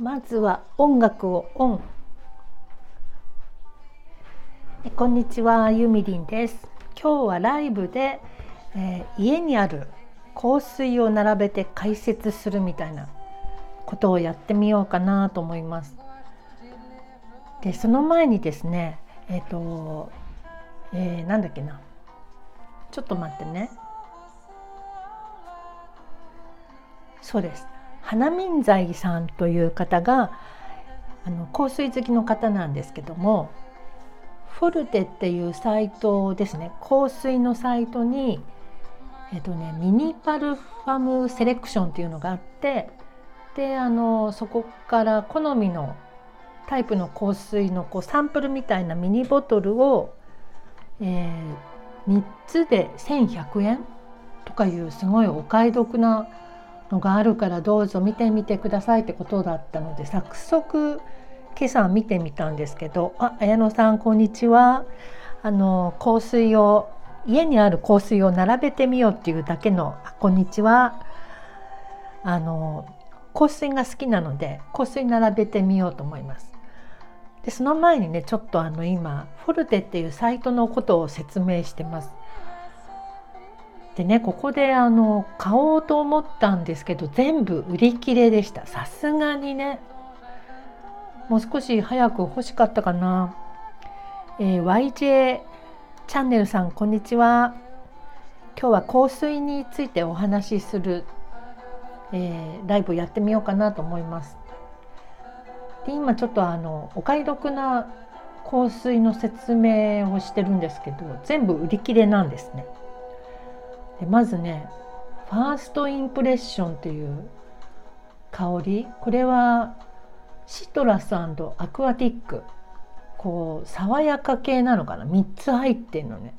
まずは音楽をオン。こんにちはゆみりんです。今日はライブで、えー、家にある香水を並べて解説するみたいなことをやってみようかなと思います。でその前にですねえっ、ー、と、えー、なんだっけな。ちょっと待ってね。そうです。花民財さんという方があの香水好きの方なんですけどもフォルテっていうサイトですね。香水のサイトにえっとねミニパルファムセレクションっていうのがあってであのそこから好みのタイプの香水のこうサンプルみたいなミニボトルを、えー、3つで1100円とかいうすごいお買い得なのがあるからどうぞ見てみてくださいってことだったので早速今朝見てみたんですけど「あ綾野さんこんにちは」あの香水を家にある香水を並べてみようっていうだけの「こんにちは」あの香水が好きなので香水並べてみようと思います。でその前にねちょっとあの今フォルテっていうサイトのことを説明してます。でねここであの買おうと思ったんですけど全部売り切れでした。さすがにね。もう少し早く欲しかったかな、えー、YJ チャンネルさんこんにちは。今日は香水についてお話しする、えー、ライブやってみようかなと思います。で今ちょっとあのお買い得な香水の説明をしてるんですけど全部売り切れなんですね。でまずねファーストインプレッションっていう香り。これはシトラスアクアティック。こう爽やか系なのかな？3つ入ってんのね。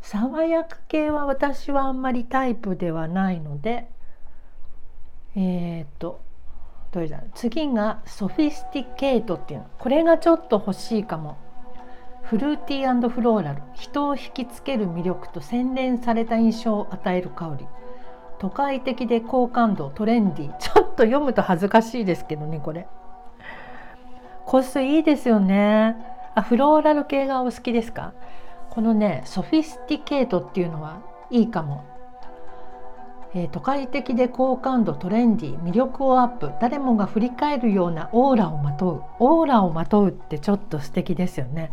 爽やか系は私はあんまりタイプではないのでえっ、とどれだ？次がソフィスティケートっていうの。これがちょっと欲しいかも。フルーティーフローラル人を引きつける魅力と洗練された印象を与える香り。都会的で好感度トレンディちょっと読むと恥ずかしいですけどねこれ。香水いいですよね。あフローラル系がお好きですか？このねソフィスティケートっていうのはいいかも、えー、都会的で好感度トレンディ魅力をアップ。誰もが振り返るようなオーラをまとう。オーラをまとうってちょっと素敵ですよね。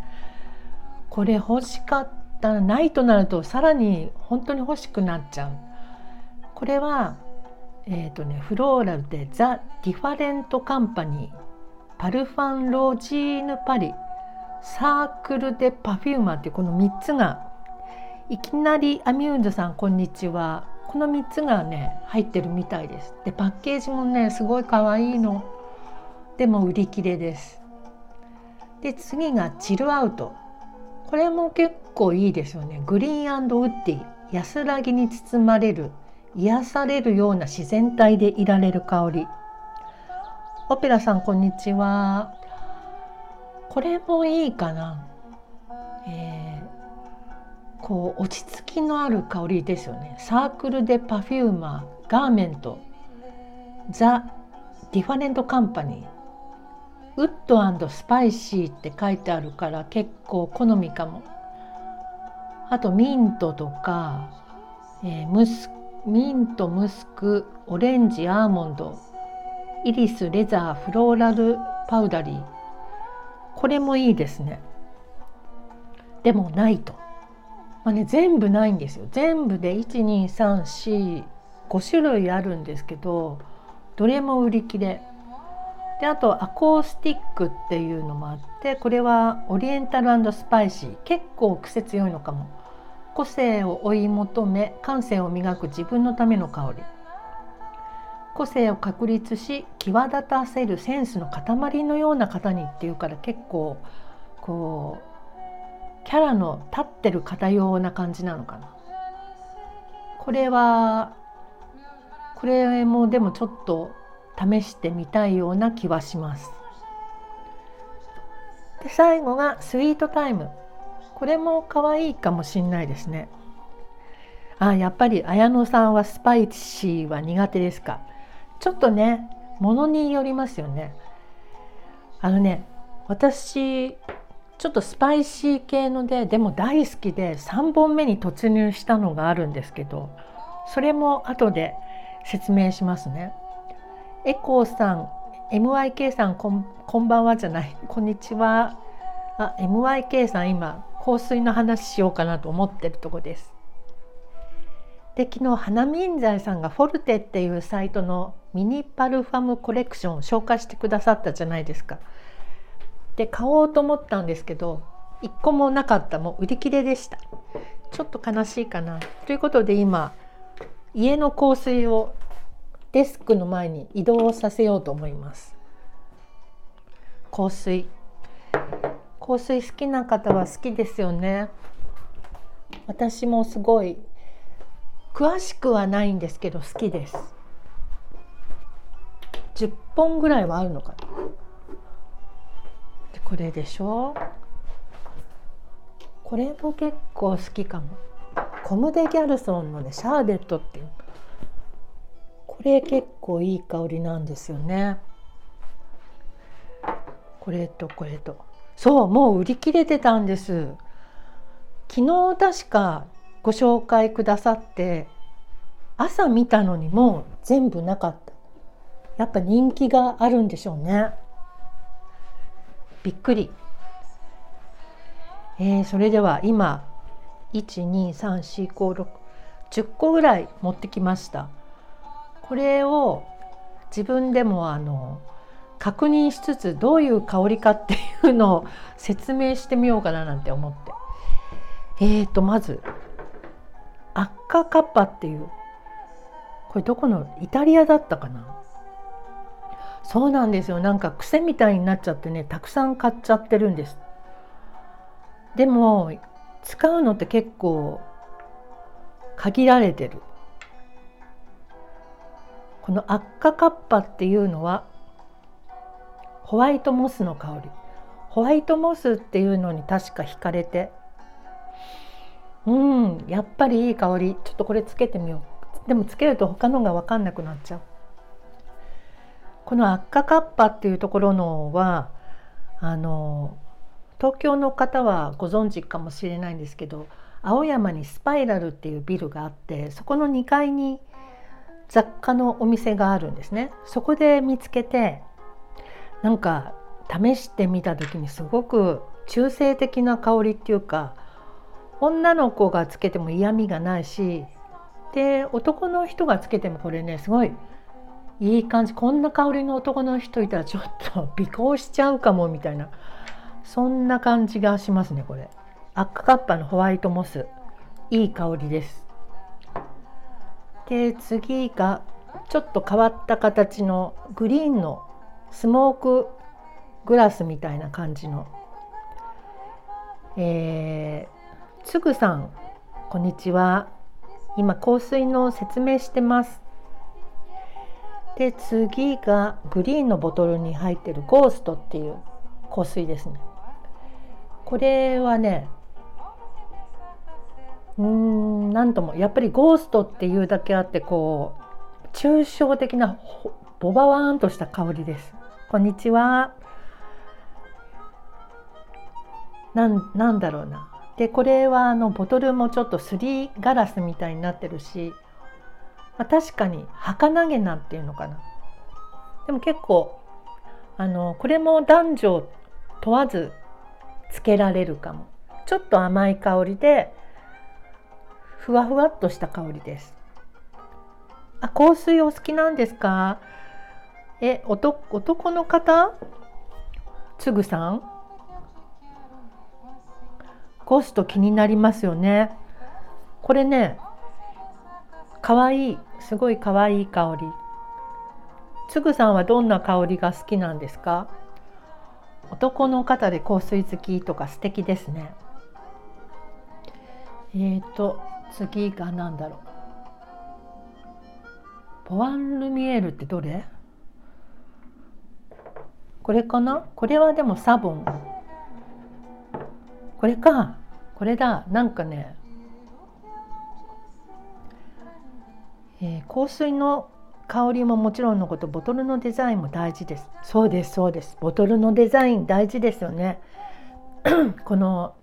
これ欲しかったないとなるとさらに本当に欲しくなっちゃう。これはえーとね、フローラルでザ・ディファレント・カンパニーパルファン・ロジーヌ・パリサークル・でパフューマーっていうこの3つがいきなりアミューズさんこんにちは。この3つがね入ってるみたいです。でパッケージもねすごい可愛いの。でも売り切れです。で次がチルアウト。これも結構いいですよね。グリーンウッディ安らぎに包まれる癒されるような自然体でいられる香り。オペラさんこんにちは。これもいいかな、えー、こう落ち着きのある香りですよね。サークルでパフューマーガーメントザ・ディファレントカンパニー。ウッドスパイシーって書いてあるから結構好みかも。あとミントとか、えー、ムスミントムスクオレンジアーモンドイリスレザーフローラルパウダリー。これもいいですね。でもないと、まあね、全部ないんですよ。全部で1234 5種類あるんですけどどれも売り切れ。であとアコースティックっていうのもあってこれはオリエンタルスパイシー。結構癖強いのかも。個性を追い求め感性を磨く自分のための香り。個性を確立し際立たせるセンスの塊のような方にっていうから結構こうキャラの立ってる方用な感じなのかな。これはこれもでもちょっと試してみたいような気はします。で最後がスイートタイムこれも可愛いかもしんないですね。あやっぱり綾野さんはスパイシーは苦手ですか？ちょっとねものによりますよねあのね私ちょっとスパイシー系のででも大好きで3本目に突入したのがあるんですけどそれも後で説明しますね。エコーさん MYK さんこんこんばんはじゃない。こんにちは。あ MYK さん今香水の話しようかなと思ってるとこです。で昨日花民財さんがフォルテっていうサイトのミニパルファムコレクションを紹介してくださったじゃないですか。で買おうと思ったんですけど一個もなかった。もう売り切れでした。ちょっと悲しいかな。ということで今家の香水をデスクの前に移動させようと思います。香水。香水好きな方は好きですよね。私もすごい。詳しくはないんですけど好きです。10本ぐらいはあるのかな。これでしょ。これも結構好きかも。コム・デ・ギャルソンのねシャーベットっていう。これ結構いい香りなんですよね。これとこれと。そうもう売り切れてたんです。昨日確かご紹介くださって朝見たのにもう全部なかった。やっぱ人気があるんでしょうね。びっくり。えー、それでは今123456 10個ぐらい持ってきました。これを自分でもあの確認しつつどういう香りかっていうのを説明してみようかななんて思って。えーとまずアッカカッパっていうこれどこのイタリアだったかな？そうなんですよ。なんか癖みたいになっちゃってねたくさん買っちゃってるんです。でも使うのって結構限られてる。このアッカッパっていうのはホワイトモスの香り。ホワイトモスっていうのに確か惹かれて。うんやっぱりいい香り。ちょっとこれつけてみよう。でもつけると他のが分かんなくなっちゃう。この赤カッパっていうところのはあの東京の方はご存知かもしれないんですけど青山にスパイラルっていうビルがあってそこの2階に雑貨のお店があるんですね。そこで見つけてなんか試してみた時にすごく中性的な香りっていうか女の子がつけても嫌味がないしで男の人がつけてもこれねすごいいい感じ。こんな香りの男の人いたらちょっと尾行しちゃうかもみたいなそんな感じがしますねこれ。アッカカッパのホワイトモス。いい香りです。で次がちょっと変わった形のグリーンのスモークグラスみたいな感じの。えー、つぐさんこんにちは。今香水の説明してます。で次がグリーンのボトルに入ってるゴーストっていう香水ですね。これはねうんなんとも。やっぱりゴーストっていうだけあってこう抽象的なボバワーンとした香りです。こんにちは。なんなんだろうな。でこれはあのボトルもちょっとすりガラスみたいになってるしまあ、確かに儚げなっていうのかな。でも結構あのこれも男女問わずつけられるかも。ちょっと甘い香りでふわふわっとした香りです。あ香水お好きなんですか？え男の方？つぐさん？コスト気になりますよね。これねかわいいすごいかわいい香り。つぐさんはどんな香りが好きなんですか？男の方で香水好きとか素敵ですね。えーと次が何だろう？ポワンルミエールってどれ？これかな？これはでもサボン。これか。これだ。なんかねえー、香水の香りももちろんのことボトルのデザインも大事です。そうですそうです。ボトルのデザイン大事ですよね。この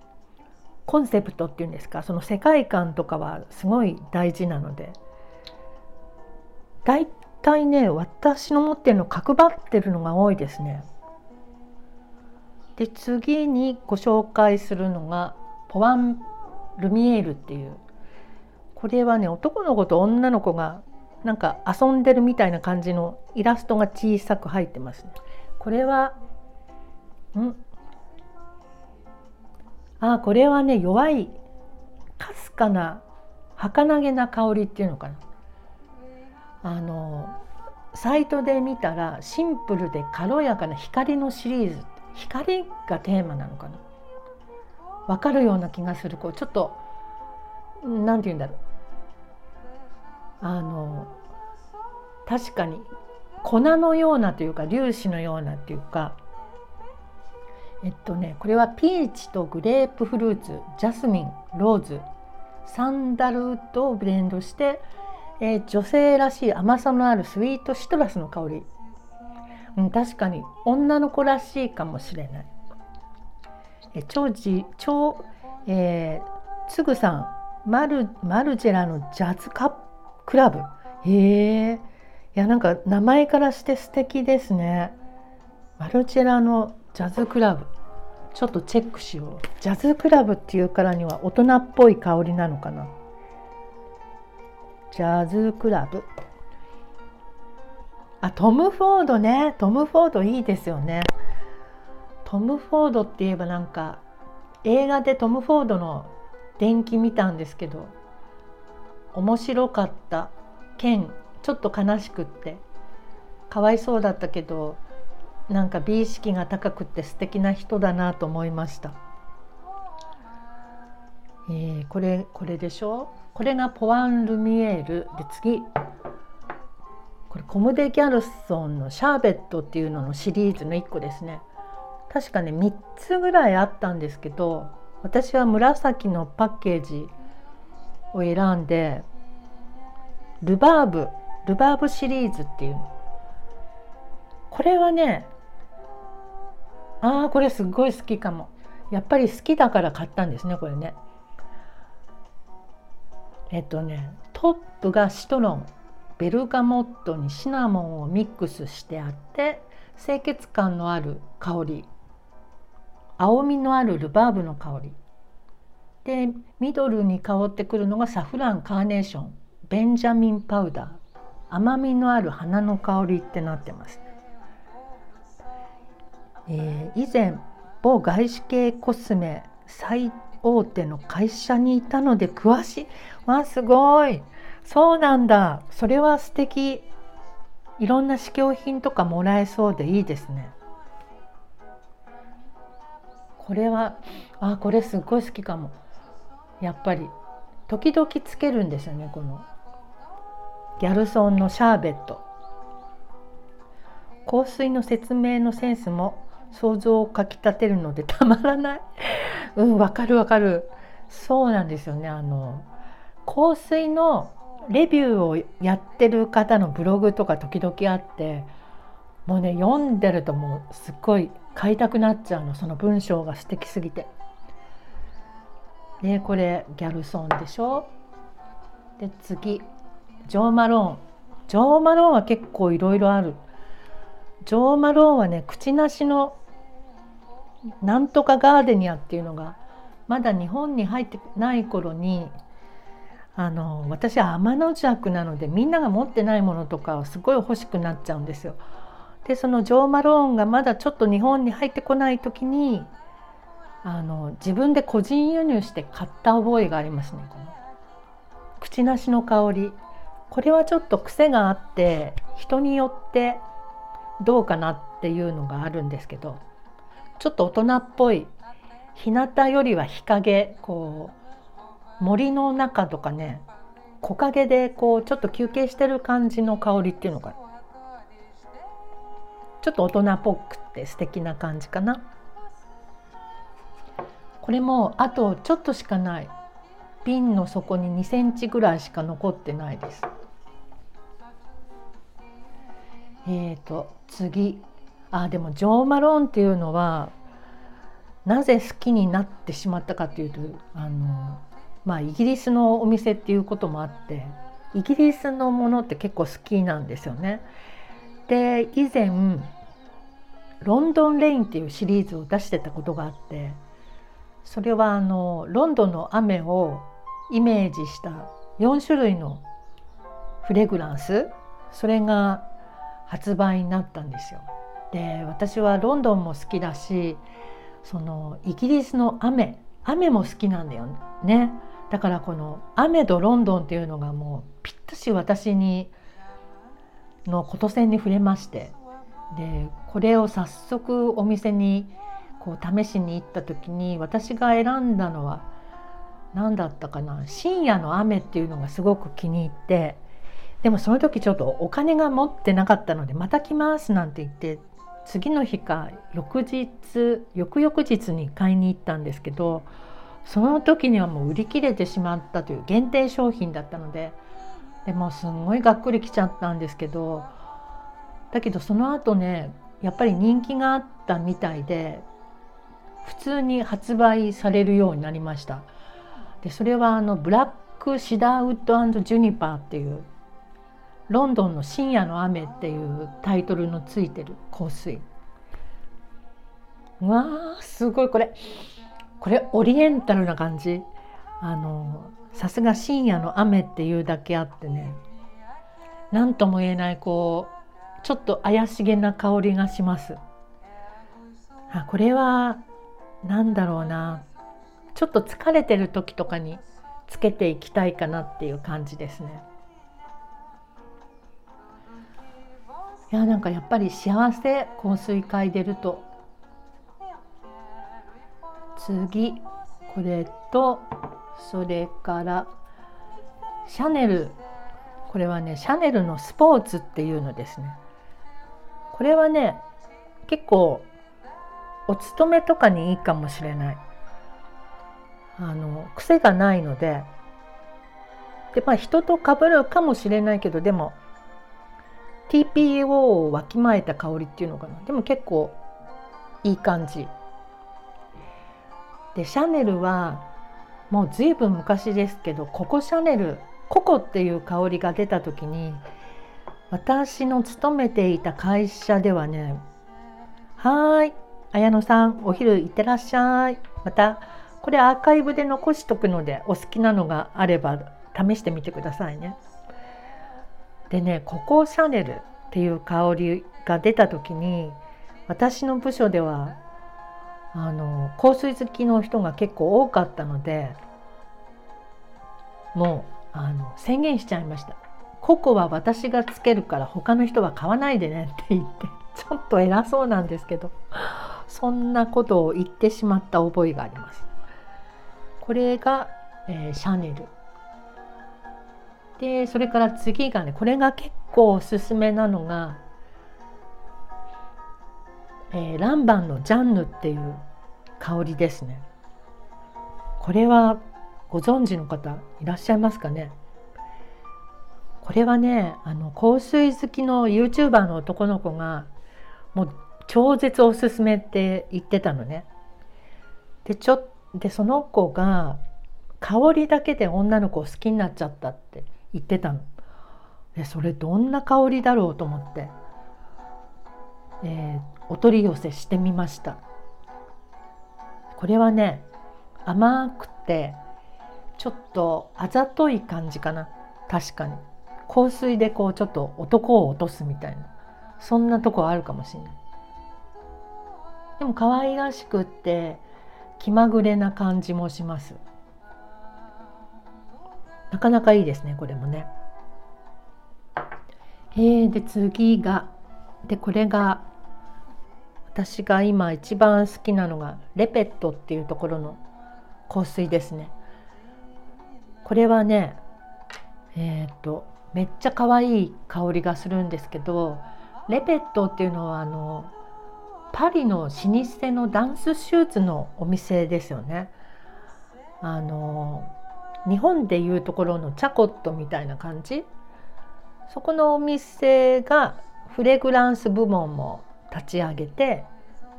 コンセプトっていうんですかその世界観とかはすごい大事なので。大体ね私の持ってるの角張ってるのが多いですね。で次にご紹介するのがポワン・ルミエールっていう。これはね男の子と女の子がなんか遊んでるみたいな感じのイラストが小さく入ってますね。これはん？あこれはね弱いかすかな儚げな香りっていうのかな。あのサイトで見たらシンプルで軽やかな光のシリーズ。光がテーマなのかな。分かるような気がする。こうちょっと何て言うんだろう。あの確かに粉のようなというか粒子のようなっていうかえっとねこれはピーチとグレープフルーツジャスミンローズサンダルウッドをブレンドして、えー、女性らしい甘さのあるスイートシトラスの香り、うん、確かに女の子らしいかもしれない。え超じ超、えー、つぐさんマルマルジェラのジャズカップクラブ。へえいやなんか名前からして素敵ですね。マルチェラのジャズクラブ。ちょっとチェックしよう。ジャズクラブっていうからには大人っぽい香りなのかな？ジャズクラブ。あトム・フォードね。トム・フォードいいですよね。トム・フォードって言えばなんか映画でトム・フォードの伝記見たんですけど面白かった。件ちょっと悲しくって。かわいそうだったけどなんか美意識が高くて素敵な人だなと思いました。えー、これこれでしょ？これがポワン・ルミエールで次。これコム・デ・ギャルソンのシャーベットっていうののシリーズの1個ですね。確かね3つぐらいあったんですけど私は紫のパッケージを選んでルバーブルバーブシリーズっていうこれはねああこれすっごい好きかも。やっぱり好きだから買ったんですねこれね。えっとねトップがシトロン。ベルガモットにシナモンをミックスしてあって清潔感のある香り。青みのあるルバーブの香り。でミドルに香ってくるのがサフランカーネーション。ベンジャミンパウダー。甘みのある花の香りってなってます、えー、以前某外資系コスメ最大手の会社にいたので詳しい。わすごい。そうなんだ。それは素敵。いろんな試供品とかもらえそうでいいですね。これはあこれすっごい好きかも。やっぱり時々つけるんですよねこのギャルソンのシャーベット。香水の説明のセンスも想像をかきたてるのでたまらない。うんわかるわかる。そうなんですよね。あの香水のレビューをやってる方のブログとか時々あってもうね読んでるともうすっごい買いたくなっちゃうの。その文章が素敵すぎて。でこれギャルソンでしょ？で次。ジョー・マローン。ジョー・マローンは結構いろいろある。ジョー・マローンはね口なしのなんとかガーデニアっていうのがまだ日本に入ってない頃にあの私は天の弱なのでみんなが持ってないものとかをすごい欲しくなっちゃうんですよ。でそのジョー・マローンがまだちょっと日本に入ってこない時にあの自分で個人輸入して買った覚えがありますねこの。口なしの香り。これはちょっと癖があって人によってどうかなっていうのがあるんですけど。ちょっと大人っぽい日向よりは日陰こう森の中とかね木陰でこうちょっと休憩してる感じの香りっていうのかちょっと大人っぽくて素敵な感じかな。これもあとちょっとしかない。瓶の底に2センチぐらいしか残ってないです。えーと次。あでもジョー・マローンっていうのはなぜ好きになってしまったかというとあの、まあ、イギリスのお店っていうこともあってイギリスのものって結構好きなんですよね。で以前ロンドンレインっていうシリーズを出してたことがあってそれはあのロンドンの雨をイメージした4種類のフレグランスそれが発売になったんですよ。で私はロンドンも好きだしそのイギリスの雨雨も好きなんだよね。だからこの雨とロンドンっていうのがもうぴったし私にの琴線に触れましてでこれを早速お店にこう試しに行った時に私が選んだのは何だったかな深夜の雨っていうのがすごく気に入ってでもその時ちょっとお金が持ってなかったのでまた来ますなんて言って次の日か翌日翌々日に買いに行ったんですけどその時にはもう売り切れてしまったという限定商品だったのででもすんごいがっくりきちゃったんですけどだけどその後ねやっぱり人気があったみたいで普通に発売されるようになりました。でそれはあのブラックシダーウッドジュニパーっていうロンドンの深夜の雨っていうタイトルのついてる香水。うわーすごい。これこれオリエンタルな感じ。あのさすが深夜の雨っていうだけあってね。何とも言えないこうちょっと怪しげな香りがします。あこれは何だろうな。ちょっと疲れてる時とかにつけていきたいかなっていう感じですね。いやなんかやっぱり幸せ香水嗅いでると。次これとそれからシャネル。これはねシャネルのスポーツっていうのですね。これはね結構お勤めとかにいいかもしれない。あの癖がないので。でまあ人と被るかもしれないけどでも TPO をわきまえた香りっていうのかな。でも結構いい感じ。でシャネルはもう随分昔ですけどココシャネルココっていう香りが出た時に私の勤めていた会社ではね「はい綾野さんお昼行ってらっしゃい」またこれアーカイブで残しとくのでお好きなのがあれば試してみてくださいね。でねココシャネルっていう香りが出た時に私の部署ではあの香水好きの人が結構多かったのでもうあの宣言しちゃいました。ココは私がつけるから他の人は買わないでねって言ってちょっと偉そうなんですけどそんなことを言ってしまった覚えがあります。これが、えー、シャネルでそれから次がねこれが結構おすすめなのが、えー、ランバンのジャンヌっていう香りですね。これはご存知の方いらっしゃいますかね？これはねあの香水好きの YouTuber の男の子がもう超絶おすすめって言ってたのね。でちょでその子が香りだけで女の子を好きになっちゃったって。言ってたの。でそれどんな香りだろうと思って、えー、お取り寄せしてみました。これはね甘くてちょっとあざとい感じかな。確かに。香水でこうちょっと男を落とすみたいな。そんなとこあるかもしれない。でも可愛らしくって気まぐれな感じもします。なかなかいいですねこれもね。えー、で次がでこれが私が今一番好きなのがレペットっていうところの香水ですね。これはねえっ、ー、とめっちゃ可愛い香りがするんですけどレペットっていうのはあのパリの老舗のダンスシューズのお店ですよね。あの日本でいうところのチャコットみたいな感じ？そこのお店がフレグランス部門も立ち上げて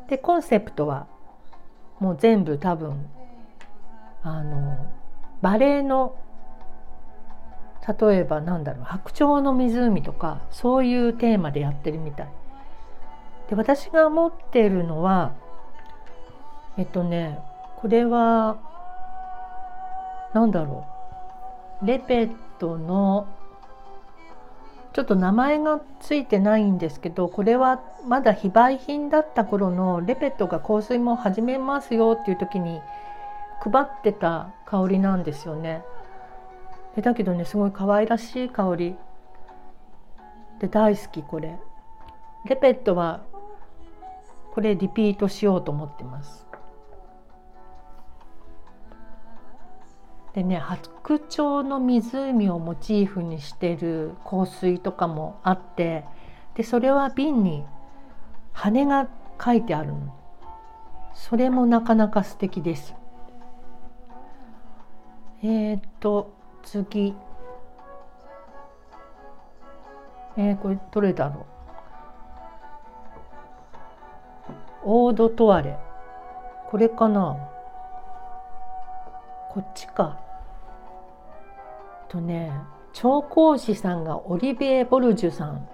でコンセプトはもう全部多分あのバレエの例えばなんだろう「白鳥の湖」とかそういうテーマでやってるみたい。で私が持ってるのはえっとねこれは何だろうレペットのちょっと名前がついてないんですけどこれはまだ非売品だった頃のレペットが香水も始めますよっていう時に配ってた香りなんですよね。でだけどねすごい可愛らしい香りで大好きこれ。レペットはこれリピートしようと思ってます。でね白鳥の湖をモチーフにしてる香水とかもあってでそれは瓶に羽が書いてあるの。それもなかなか素敵です。えっ、と次。えー、これどれだろう。オードトワレ。これかな。こっちか。とね調香師さんがオリビエ・ボルジュさん。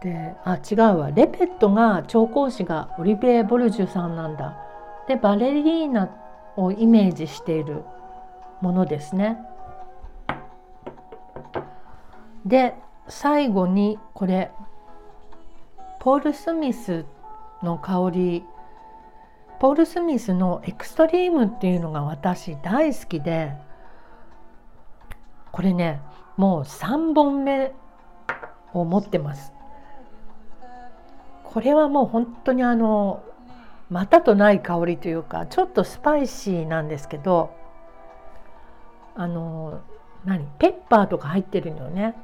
であ違うわ。レペットが調香師がオリビエ・ボルジュさんなんだ。でバレリーナをイメージしているものですね。で最後にこれポール・スミスの香り。ポール・スミスのエクストリームっていうのが私大好きで。これねもう3本目を持ってます。これはもう本当にあのまたとない香りというかちょっとスパイシーなんですけどあの何ペッパーとか入ってるのよね。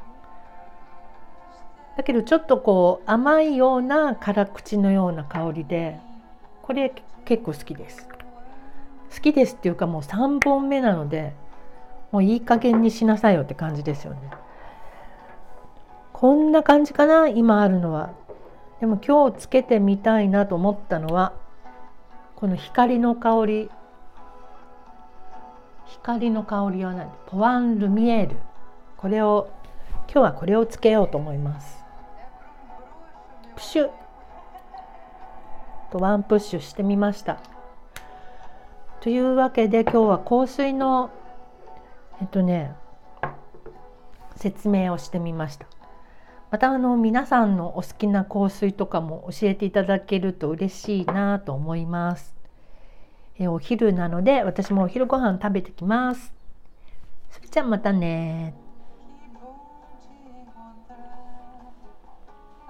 だけどちょっとこう甘いような辛口のような香りでこれ結構好きです。好きですっていうかもう3本目なのでもういい加減にしなさいよって感じですよね。こんな感じかな今あるのは。でも今日つけてみたいなと思ったのはこの光の香り。光の香りは何？ポワン・ルミエール。これを今日はこれをつけようと思います。プシュ。とワンプッシュしてみました。というわけで今日は香水のえっとね説明をしてみました。またあの皆さんのお好きな香水とかも教えていただけると嬉しいなと思います。えお昼なので私もお昼ご飯食べてきます。それじゃあまたね